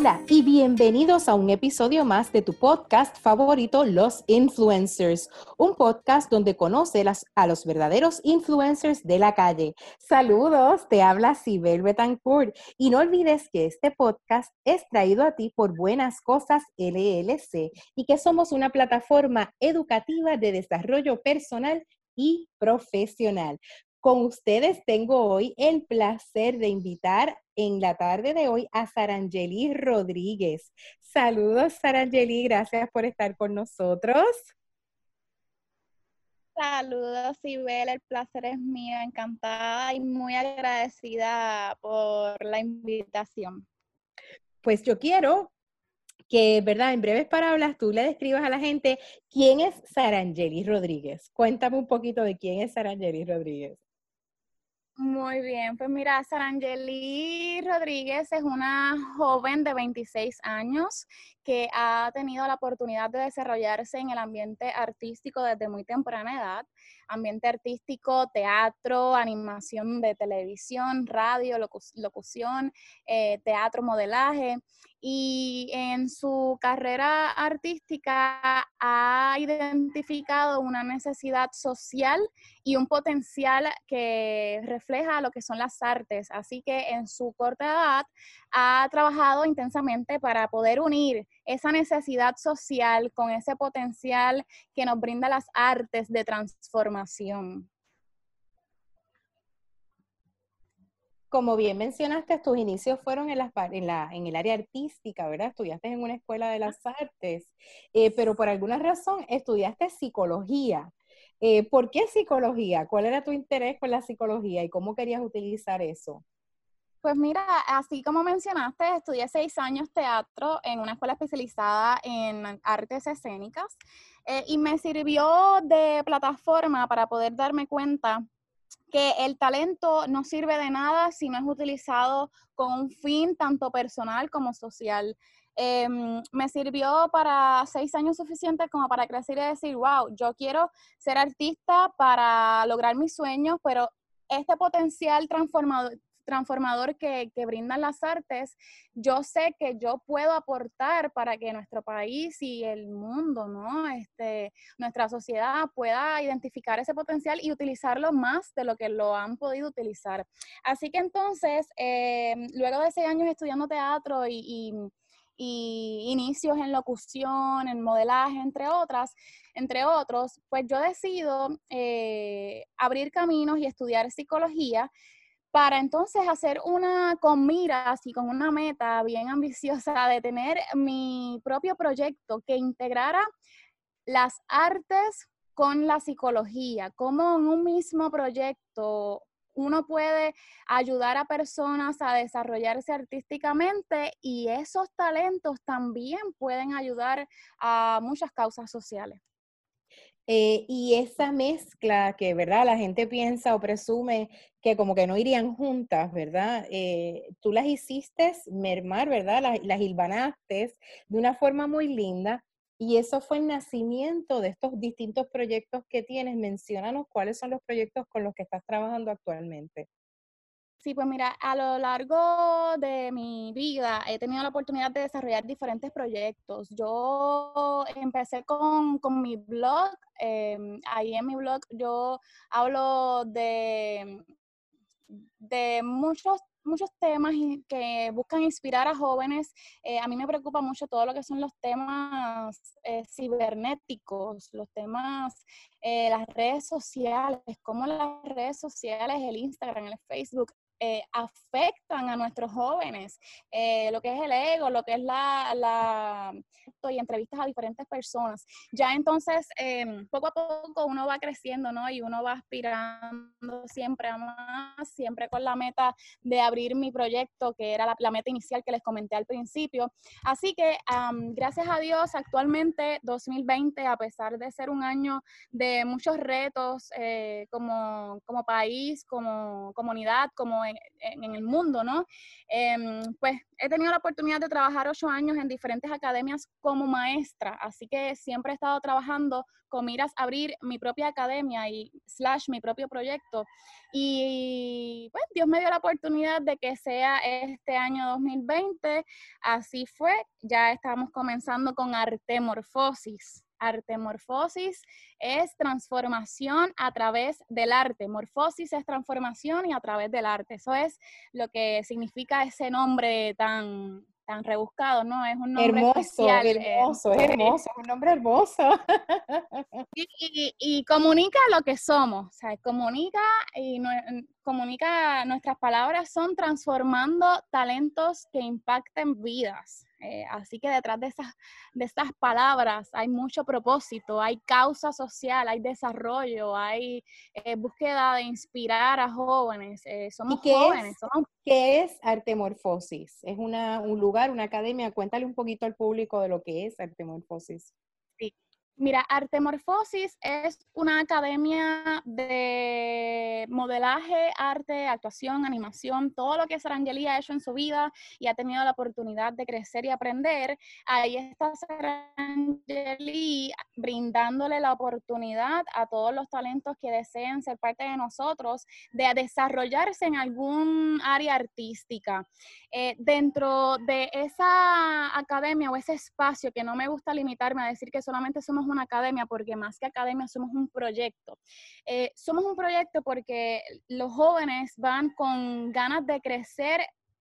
Hola y bienvenidos a un episodio más de tu podcast favorito, Los Influencers, un podcast donde conoces a los verdaderos influencers de la calle. Saludos, te habla Sibel Betancourt y no olvides que este podcast es traído a ti por Buenas Cosas LLC y que somos una plataforma educativa de desarrollo personal y profesional. Con ustedes tengo hoy el placer de invitar en la tarde de hoy a Sarangeli Rodríguez. Saludos, Sarangeli, gracias por estar con nosotros. Saludos, Sibel, el placer es mío, encantada y muy agradecida por la invitación. Pues yo quiero que, ¿verdad? En breves palabras, tú le describas a la gente quién es Sarangeli Rodríguez. Cuéntame un poquito de quién es Sarangeli Rodríguez. Muy bien, pues mira, Sarangeli Rodríguez es una joven de 26 años que ha tenido la oportunidad de desarrollarse en el ambiente artístico desde muy temprana edad, ambiente artístico, teatro, animación de televisión, radio, locución, eh, teatro, modelaje y en su carrera artística ha identificado una necesidad social y un potencial que refleja lo que son las artes. Así que en su corta edad ha trabajado intensamente para poder unir esa necesidad social con ese potencial que nos brinda las artes de transformación. Como bien mencionaste, tus inicios fueron en, el área artística, ¿verdad? Estudiaste en una escuela de las artes, eh, pero por alguna razón estudiaste psicología. Eh, ¿Por qué psicología? ¿Cuál era tu interés con la psicología y cómo querías utilizar eso? Pues mira, así como mencionaste, estudié seis años teatro en una escuela especializada en artes escénicas eh, y me sirvió de plataforma para poder darme cuenta que el talento no sirve de nada si no es utilizado con un fin tanto personal como social. Em, me sirvió para seis años suficiente como para crecer y decir, wow, yo quiero ser artista para lograr mis sueños, pero este potencial transformador, transformador que, brindan las artes, yo sé que yo puedo aportar para que nuestro país y el mundo, ¿no? Este, nuestra sociedad pueda identificar ese potencial y utilizarlo más de lo que lo han podido utilizar. Así que entonces, eh, luego de seis años estudiando teatro y, inicios en locución, en modelaje, entre otras, entre otros, pues yo decido eh, abrir caminos y estudiar psicología para entonces hacer una con miras y con una meta bien ambiciosa de tener mi propio proyecto que integrara las artes con la psicología, como en un mismo proyecto uno puede ayudar a personas a desarrollarse artísticamente y esos talentos también pueden ayudar a muchas causas sociales. Eh, y esa mezcla que, ¿verdad? La gente piensa o presume que como que no irían juntas, ¿verdad? Eh, tú las hiciste mermar, ¿verdad? Las, las hilvanaste de una forma muy linda. Y eso fue el nacimiento de estos distintos proyectos que tienes. Menciónanos cuáles son los proyectos con los que estás trabajando actualmente. Sí, pues mira, a lo largo de mi he tenido la oportunidad de desarrollar diferentes proyectos. Yo empecé con, mi blog, em, ahí en mi blog yo hablo de, de muchos muchos temas que buscan inspirar a jóvenes. Eh, a mí me preocupa mucho todo lo que son los temas eh, cibernéticos, los temas, eh, las redes sociales, cómo las redes sociales, el Instagram, el Facebook, eh, afectan a nuestros jóvenes, eh, lo que es el ego, lo que es la, la y entrevistas a diferentes personas. Ya entonces, em, poco a poco uno va creciendo, ¿no? Y uno va aspirando siempre a más, siempre con la meta de abrir mi proyecto, que era la, meta inicial que les comenté al principio. Así que, gracias a Dios, actualmente 2020, a pesar de ser un año de muchos retos eh, como, como país, como comunidad, como en, el mundo, ¿no? Em, pues he tenido la oportunidad de trabajar ocho años en diferentes academias como maestra, así que siempre he estado trabajando con miras a abrir mi propia academia y slash mi propio proyecto. Y pues Dios me dio la oportunidad de que sea este año 2020, así fue, ya estamos comenzando con Artemorfosis. Artemorfosis es transformación a través del arte. Morfosis es transformación y a través del arte. Eso es lo que significa ese nombre tan, tan rebuscado, ¿no? Es un nombre hermoso, especial. Eh, hermoso, es hermoso, es un nombre hermoso. Y, comunica lo que somos, o sea, comunica y comunica nuestras palabras son transformando talentos que impacten vidas. Eh, así que detrás de esas, de estas palabras hay mucho propósito, hay causa social, hay desarrollo, hay eh, búsqueda de inspirar a jóvenes. Eh, somos jóvenes. ¿Qué es Artemorfosis? ¿Es una, un lugar, una academia? Cuéntale un poquito al público de lo que es Artemorfosis. Mira, Artemorfosis es una academia de modelaje, arte, actuación, animación, todo lo que Sarangeli ha hecho en su vida y ha tenido la oportunidad de crecer y aprender. Ahí está Sarangeli brindándole la oportunidad a todos los talentos que deseen ser parte de nosotros de desarrollarse en algún área artística. Eh, dentro de esa academia o ese espacio que no me gusta limitarme a decir que solamente somos una academia, porque más que academia somos un proyecto. Eh, somos un proyecto porque los jóvenes van con ganas de crecer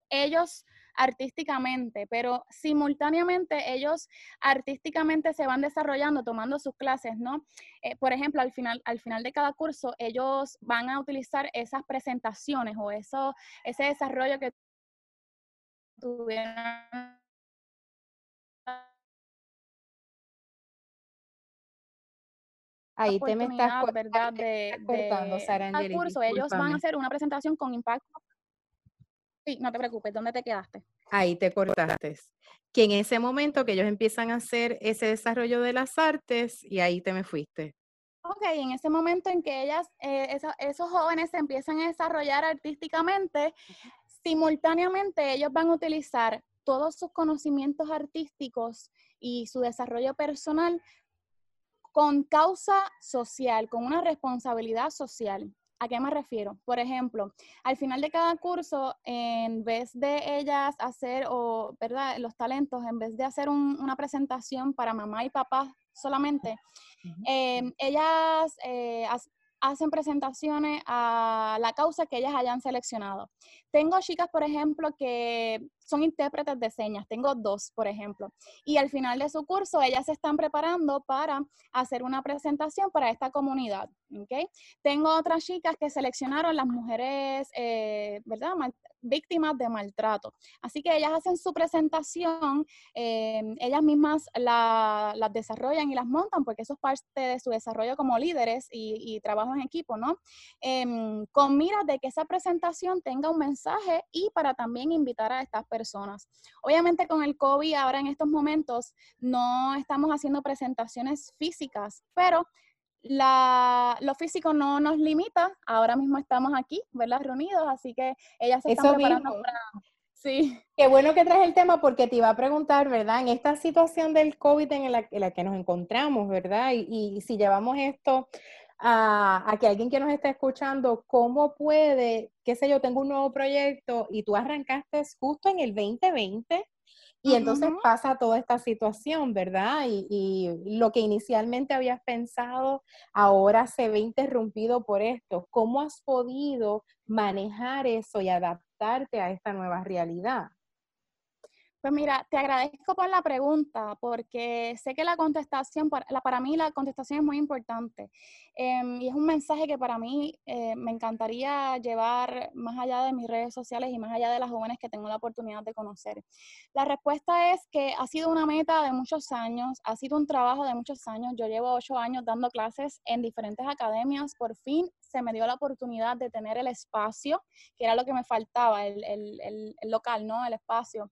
ellos artísticamente, pero simultáneamente ellos artísticamente se van desarrollando tomando sus clases, ¿no? Eh, por ejemplo, al final, al final de cada curso ellos van a utilizar esas presentaciones o eso, ese desarrollo que tuvieron Ahí te me estás, ¿verdad? De, cortando, Sara curso. Ellos van a hacer una presentación con impacto. Sí, no te preocupes, ¿dónde te quedaste? Ahí te cortaste. Que en ese momento que ellos empiezan a hacer ese desarrollo de las artes y ahí te me fuiste. Ok, en ese momento en que ellas, eh, esos jóvenes se empiezan a desarrollar artísticamente, simultáneamente ellos van a utilizar todos sus conocimientos artísticos y su desarrollo personal con causa social, con una responsabilidad social. ¿A qué me refiero? Por ejemplo, al final de cada curso, en vez de ellas hacer, o, ¿verdad? Los talentos, en vez de hacer una presentación para mamá y papá solamente, em, ellas eh, hacen presentaciones a la causa que ellas hayan seleccionado. Tengo chicas, por ejemplo, que son intérpretes de señas. Tengo dos, por ejemplo. Y al final de su curso, ellas se están preparando para hacer una presentación para esta comunidad. ¿okay? Tengo otras chicas que seleccionaron las mujeres, eh, ¿verdad? Víctimas de maltrato. Así que ellas hacen su presentación, eh, ellas mismas las desarrollan y las montan porque eso es parte de su desarrollo como líderes y, trabajo en equipo, ¿no? Em, con miras de que esa presentación tenga un mensaje y para también invitar a estas personas. Obviamente con el COVID ahora en estos momentos no estamos haciendo presentaciones físicas, pero la, lo físico no nos limita. Ahora mismo estamos aquí, ¿verdad? Reunidos, así que ellas se están preparando para... Sí. Qué bueno que traes el tema porque te iba a preguntar, ¿verdad? En esta situación del COVID en la, que nos encontramos, ¿verdad? Y, si llevamos esto a, a, que alguien que nos está escuchando, ¿cómo puede, qué sé yo, tengo un nuevo proyecto y tú arrancaste justo en el 2020? Y entonces pasa toda esta situación, ¿verdad? Y, lo que inicialmente habías pensado ahora se ve interrumpido por esto. ¿Cómo has podido manejar eso y adaptarte a esta nueva realidad? Pues mira, te agradezco por la pregunta, porque sé que la contestación, para, para mí la contestación es muy importante. Em, y es un mensaje que para mí eh, me encantaría llevar más allá de mis redes sociales y más allá de las jóvenes que tengo la oportunidad de conocer. La respuesta es que ha sido una meta de muchos años, ha sido un trabajo de muchos años. Yo llevo ocho años dando clases en diferentes academias. Por fin se me dio la oportunidad de tener el espacio, que era lo que me faltaba, el, el, el local, ¿no? El espacio.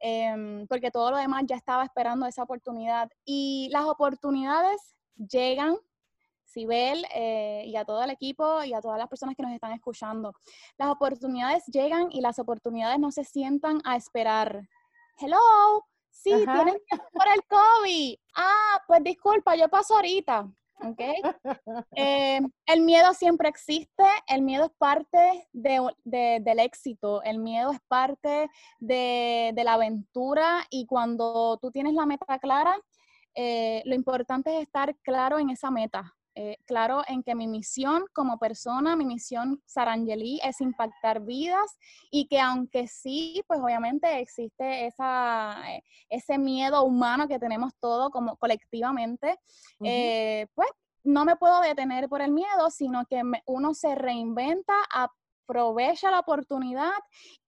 Em, porque todo lo demás ya estaba esperando esa oportunidad. Y las oportunidades llegan Sibel eh, y a todo el equipo y a todas las personas que nos están escuchando. Las oportunidades llegan y las oportunidades no se sientan a esperar. Hello, sí, tienen miedo por el COVID. Ah, pues disculpa, yo paso ahorita. Okay. Eh, el miedo siempre existe, el miedo es parte del éxito, el miedo es parte de, la aventura y cuando tú tienes la meta clara, eh, lo importante es estar claro en esa meta, eh, claro en que mi misión como persona, mi misión Sarangeli es impactar vidas y que aunque sí, pues obviamente existe esa, ese miedo humano que tenemos todos como colectivamente, pues no me puedo detener por el miedo, sino que uno se reinventa, aprovecha la oportunidad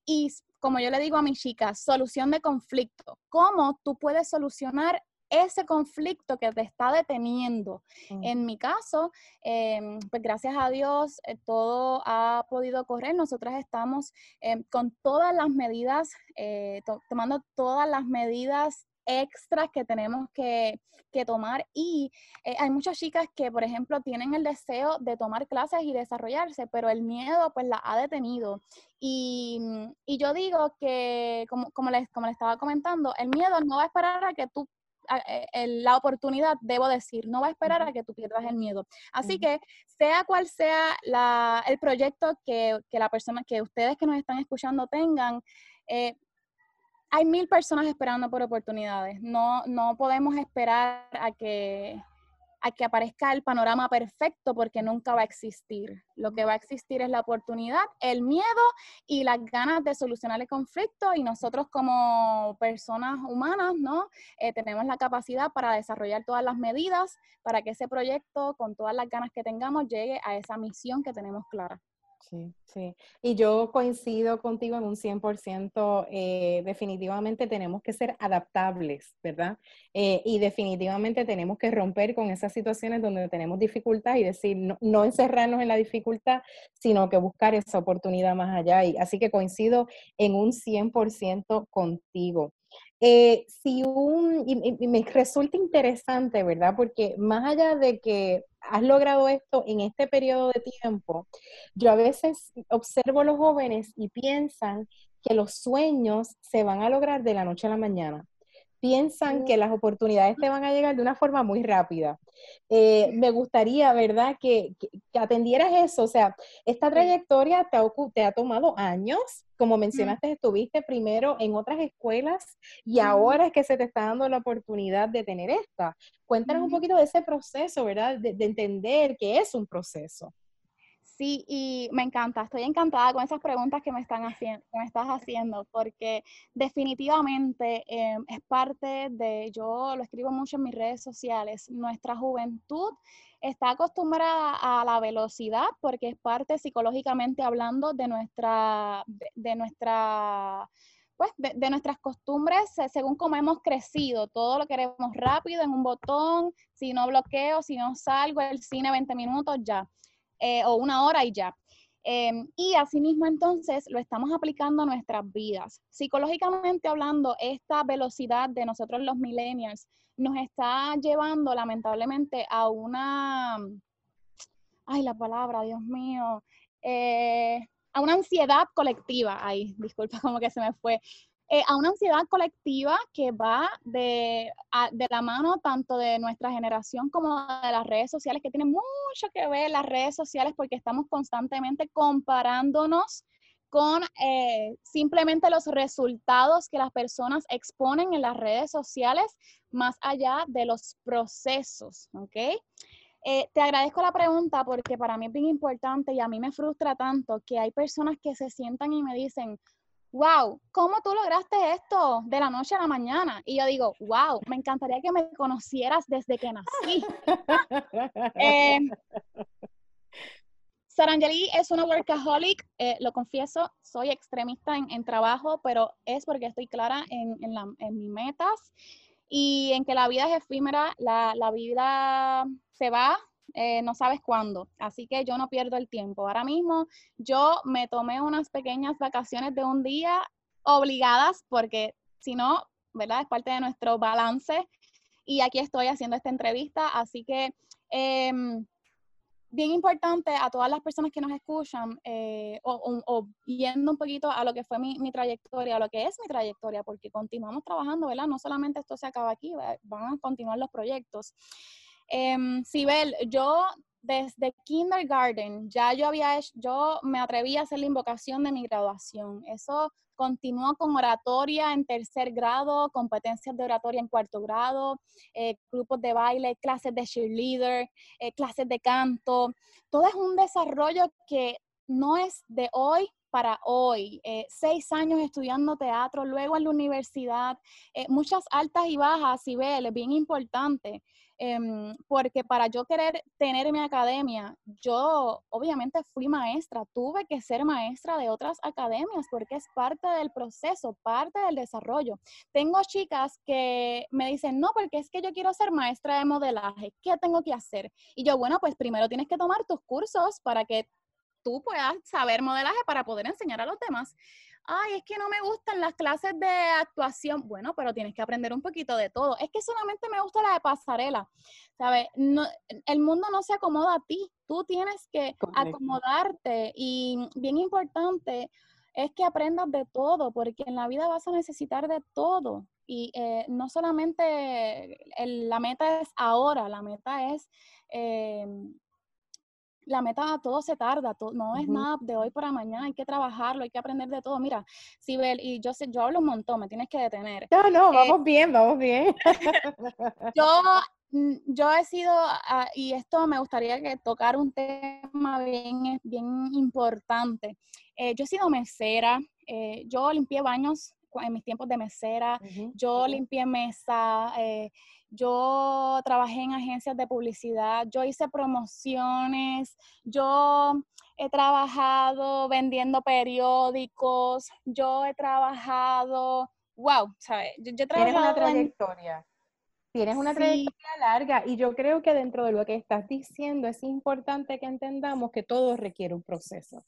y, como yo le digo a mis chicas, solución de conflicto. ¿Cómo tú puedes solucionar ese conflicto que te está deteniendo. Mm. En mi caso, em, pues gracias a Dios, eh, todo ha podido correr. Nosotras estamos em, con todas las medidas, eh, tomando todas las medidas extras que tenemos que, tomar y eh, hay muchas chicas que, por ejemplo, tienen el deseo de tomar clases y desarrollarse, pero el miedo pues la ha detenido. Y, yo digo que, como, como, les, como les estaba comentando, el miedo no va a esperar a que tú eh, la oportunidad, debo decir, no va a esperar a que tú pierdas el miedo. Así que sea cual sea el proyecto que, la persona, que ustedes que nos están escuchando tengan, eh, hay mil personas esperando por oportunidades. No, no podemos esperar a que, a que aparezca el panorama perfecto porque nunca va a existir. Lo que va a existir es la oportunidad, el miedo y las ganas de solucionar el conflicto y nosotros como personas humanas, ¿no? Eh, tenemos la capacidad para desarrollar todas las medidas para que ese proyecto, con todas las ganas que tengamos, llegue a esa misión que tenemos clara. Sí, sí. Y yo coincido contigo en un 100%. Eh, definitivamente tenemos que ser adaptables, ¿verdad? Eh, y definitivamente tenemos que romper con esas situaciones donde tenemos dificultad y decir, no, no, encerrarnos en la dificultad, sino que buscar esa oportunidad más allá. Y, así que coincido en un 100% contigo. Eh, si un, y, me resulta interesante, ¿verdad? Porque más allá de que has logrado esto en este periodo de tiempo, yo a veces observo a los jóvenes y piensan que los sueños se van a lograr de la noche a la mañana piensan que las oportunidades te van a llegar de una forma muy rápida. Eh, me gustaría, ¿verdad?, que, atendieras eso. O sea, esta trayectoria te ha, te ha tomado años. Como mencionaste, estuviste primero en otras escuelas y ahora es que se te está dando la oportunidad de tener esta. Cuéntanos un poquito de ese proceso, ¿verdad?, de entender que es un proceso. Sí, y me encanta, estoy encantada con esas preguntas que me, están haciendo, me estás haciendo, porque definitivamente em, es parte de, yo lo escribo mucho en mis redes sociales, nuestra juventud está acostumbrada a la velocidad porque es parte psicológicamente hablando de nuestra, de, nuestra pues de, nuestras costumbres según cómo hemos crecido. Todo lo queremos rápido en un botón, si no bloqueo, si no salgo, el cine 20 minutos ya. Eh, o una hora y ya. Em, y asimismo entonces lo estamos aplicando a nuestras vidas. Psicológicamente hablando, esta velocidad de nosotros los millennials nos está llevando lamentablemente a una, ay la palabra, Dios mío, eh, a una ansiedad colectiva, ay, disculpa como que se me fue, eh, a una ansiedad colectiva que va de, de, la mano tanto de nuestra generación como de las redes sociales, que tiene mucho que ver las redes sociales porque estamos constantemente comparándonos con eh, simplemente los resultados que las personas exponen en las redes sociales, más allá de los procesos, ¿ok? Eh, te agradezco la pregunta porque para mí es bien importante y a mí me frustra tanto que hay personas que se sientan y me dicen, wow, ¿cómo tú lograste esto de la noche a la mañana? Y yo digo, wow, me encantaría que me conocieras desde que nací. eh, Sarangeli es una workaholic, eh, lo confieso, soy extremista en, trabajo, pero es porque estoy clara en, en, mis metas y en que la vida es efímera, la, la vida se va, eh, no sabes cuándo. Así que yo no pierdo el tiempo. Ahora mismo yo me tomé unas pequeñas vacaciones de un día obligadas porque si no, ¿verdad? Es parte de nuestro balance. Y aquí estoy haciendo esta entrevista. Así que em, bien importante a todas las personas que nos escuchan, eh, o, yendo un poquito a lo que fue mi, mi, trayectoria, a lo que es mi trayectoria, porque continuamos trabajando, ¿verdad? No solamente esto se acaba aquí, van a continuar los proyectos. Eh, Sibel, yo desde kindergarten ya yo había yo me atreví a hacer la invocación de mi graduación. Eso continuó con oratoria en tercer grado, competencias de oratoria en cuarto grado, eh, grupos de baile, clases de cheerleader, eh, clases de canto. Todo es un desarrollo que no es de hoy para hoy. Eh, seis años estudiando teatro, luego en la universidad, muchas altas y bajas, y ve, es bien importante. Em, porque para yo querer tener mi academia, yo obviamente fui maestra, tuve que ser maestra de otras academias porque es parte del proceso, parte del desarrollo. Tengo chicas que me dicen, no, porque es que yo quiero ser maestra de modelaje, ¿qué tengo que hacer? Y yo, bueno, pues primero tienes que tomar tus cursos para que tú puedas saber modelaje para poder enseñar a los demás ay, es que no me gustan las clases de actuación. Bueno, pero tienes que aprender un poquito de todo. Es que solamente me gusta la de pasarela. ¿Sabes? el mundo no se acomoda a ti. Tú tienes que acomodarte. Y bien importante es que aprendas de todo, porque en la vida vas a necesitar de todo. Y eh, no solamente la meta es ahora, la meta es eh, la meta, todo se tarda, no es nada de hoy para mañana, hay que trabajarlo, hay que aprender de todo. Mira, Sibel, y yo sé, yo hablo un montón, me tienes que detener. No, no, eh, vamos bien, vamos bien. yo, mm, yo he sido, ah, y esto me gustaría que tocar un tema bien, bien importante. Eh, yo he sido mesera, eh, yo limpié baños en mis tiempos de mesera, yo limpié mesa, yo trabajé en agencias de publicidad, yo hice promociones, yo he trabajado vendiendo periódicos, yo he trabajado, wow, ¿sabes? Yo, he Tienes una trayectoria. Tienes una trayectoria larga y yo creo que dentro de lo que estás diciendo es importante que entendamos que todo requiere un proceso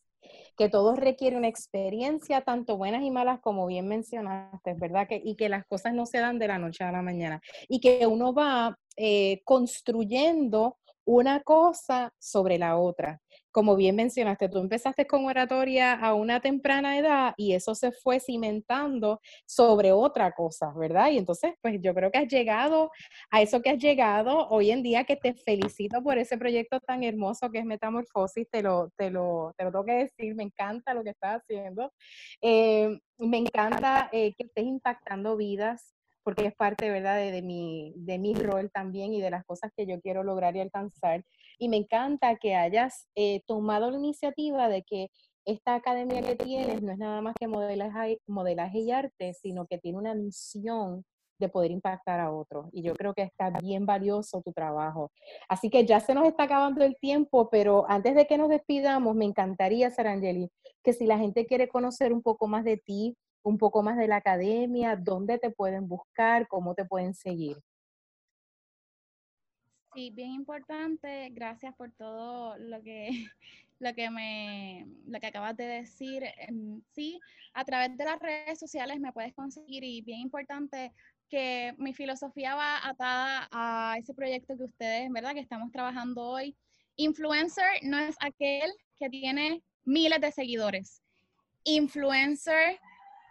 que todo requiere una experiencia, tanto buenas y malas, como bien mencionaste, ¿verdad? Que, y que las cosas no se dan de la noche a la mañana. Y que uno va eh, construyendo una cosa sobre la otra como bien mencionaste, tú empezaste con oratoria a una temprana edad y eso se fue cimentando sobre otra cosa, ¿verdad? Y entonces, pues yo creo que has llegado a eso que has llegado hoy en día, que te felicito por ese proyecto tan hermoso que es Metamorfosis, te lo, te lo, te lo tengo que decir, me encanta lo que estás haciendo. Eh, me encanta eh, que estés impactando vidas, porque es parte, ¿verdad?, de, mi, de mi rol también y de las cosas que yo quiero lograr y alcanzar. Y me encanta que hayas eh, tomado la iniciativa de que esta academia que tienes no es nada más que modelaje, modelaje y arte, sino que tiene una misión de poder impactar a otros. Y yo creo que está bien valioso tu trabajo. Así que ya se nos está acabando el tiempo, pero antes de que nos despidamos, me encantaría, Sarangeli, que si la gente quiere conocer un poco más de ti, un poco más de la academia, dónde te pueden buscar, cómo te pueden seguir. Sí, bien importante. Gracias por todo lo que, lo que me, lo que acabas de decir. Sí, a través de las redes sociales me puedes conseguir y bien importante que mi filosofía va atada a ese proyecto que ustedes, ¿verdad? Que estamos trabajando hoy. Influencer no es aquel que tiene miles de seguidores. Influencer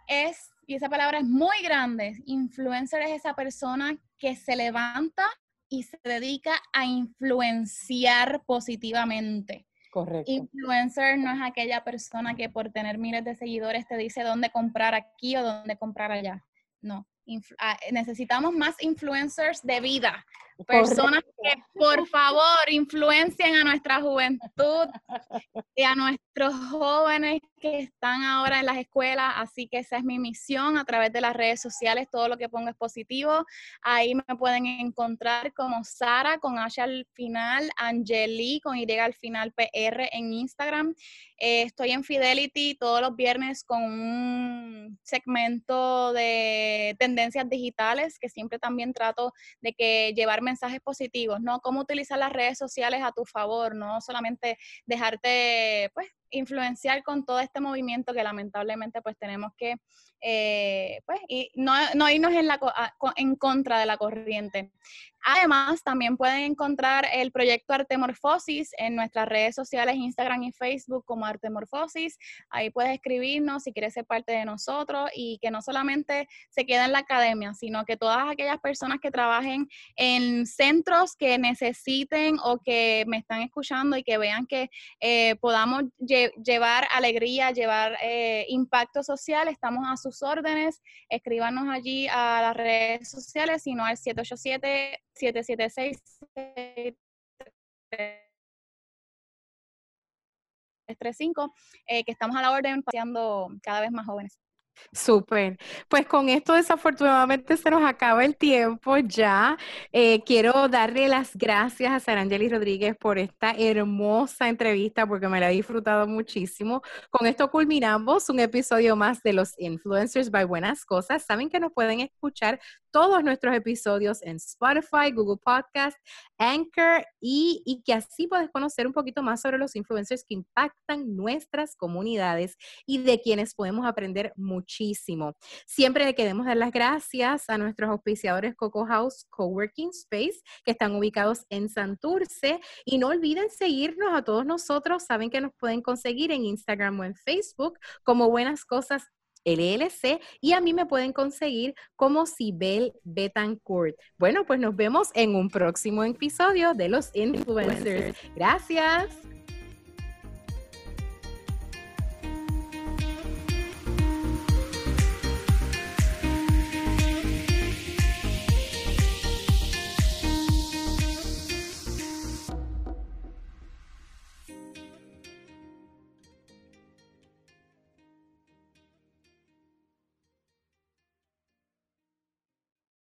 es, y esa palabra es muy grande, influencer es esa persona que se levanta y se dedica a influenciar positivamente. Correcto. Influencer no es aquella persona que por tener miles de seguidores te dice dónde comprar aquí o dónde comprar allá. No. Ah, necesitamos más influencers de vida, Personas que por favor influencien a nuestra juventud y a nuestros jóvenes que están ahora en las escuelas. Así que esa es mi misión a través de las redes sociales. Todo lo que pongo es positivo. Ahí me pueden encontrar como Sara con H al final, Angeli con Y al final PR en Instagram. Eh, estoy en Fidelity todos los viernes con un segmento de tendencias digitales que siempre también trato de que llevarme mensajes positivos, ¿no? Cómo utilizar las redes sociales a tu favor, no solamente dejarte, pues, influenciar con todo este movimiento que lamentablemente pues tenemos que eh, pues, y no, no, irnos en, la, en contra de la corriente. Además, también pueden encontrar el proyecto Artemorfosis en nuestras redes sociales, Instagram y Facebook como Artemorfosis. Ahí puedes escribirnos si quieres ser parte de nosotros y que no solamente se quede en la academia, sino que todas aquellas personas que trabajen en centros que necesiten o que me están escuchando y que vean que eh, podamos llevar alegría, llevar eh, impacto social, estamos a sus órdenes. Escríbanos allí a las redes sociales, sino al 787 776 335, eh, que estamos a la orden paseando cada vez más jóvenes. Súper. Pues con esto desafortunadamente se nos acaba el tiempo ya. Eh, quiero darle las gracias a Sarangeli Rodríguez por esta hermosa entrevista porque me la he disfrutado muchísimo. Con esto culminamos un episodio más de los Influencers by Buenas Cosas. Saben que nos pueden escuchar todos nuestros episodios en Spotify, Google Podcast, Anchor y, y que así puedes conocer un poquito más sobre los influencers que impactan nuestras comunidades y de quienes podemos aprender muchísimo. Siempre le queremos dar las gracias a nuestros auspiciadores Coco House Coworking Space que están ubicados en Santurce y no olviden seguirnos a todos nosotros. Saben que nos pueden conseguir en Instagram o en Facebook como Buenas Cosas LLC y a mí me pueden conseguir como Sibel Betancourt. Bueno, pues nos vemos en un próximo episodio de los influencers. Gracias.